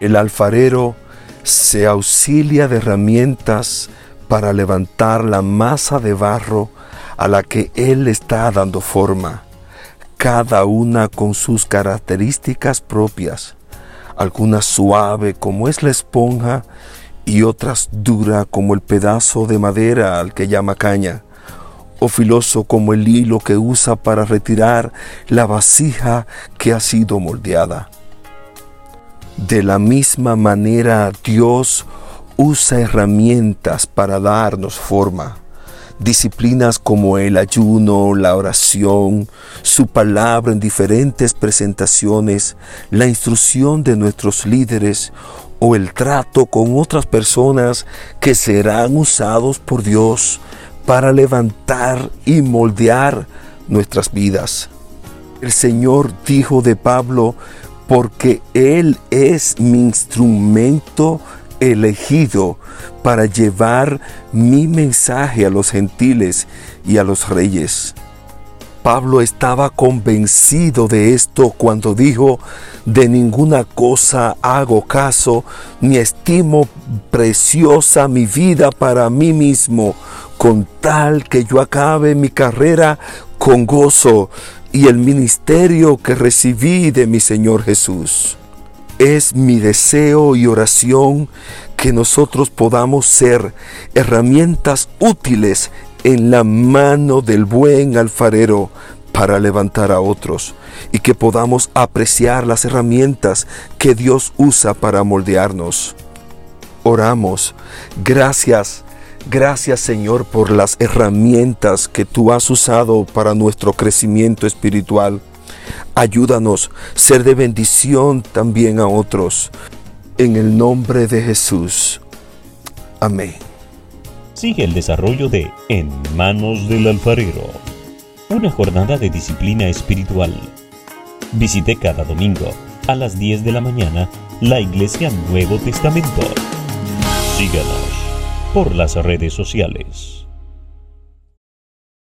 El alfarero se auxilia de herramientas para levantar la masa de barro a la que Él está dando forma, cada una con sus características propias, algunas suave como es la esponja y otras dura como el pedazo de madera al que llama caña, o filoso como el hilo que usa para retirar la vasija que ha sido moldeada. De la misma manera Dios usa herramientas para darnos forma. Disciplinas como el ayuno, la oración, su palabra en diferentes presentaciones, la instrucción de nuestros líderes o el trato con otras personas que serán usados por Dios para levantar y moldear nuestras vidas. El Señor dijo de Pablo, porque Él es mi instrumento elegido para llevar mi mensaje a los gentiles y a los reyes. Pablo estaba convencido de esto cuando dijo, de ninguna cosa hago caso, ni estimo preciosa mi vida para mí mismo, con tal que yo acabe mi carrera con gozo y el ministerio que recibí de mi Señor Jesús. Es mi deseo y oración que nosotros podamos ser herramientas útiles en la mano del buen alfarero para levantar a otros y que podamos apreciar las herramientas que Dios usa para moldearnos. Oramos. Gracias, gracias Señor por las herramientas que tú has usado para nuestro crecimiento espiritual. Ayúdanos a ser de bendición también a otros. En el nombre de Jesús. Amén. Sigue el desarrollo de En manos del alfarero. Una jornada de disciplina espiritual. Visite cada domingo a las 10 de la mañana la Iglesia Nuevo Testamento. Síganos por las redes sociales.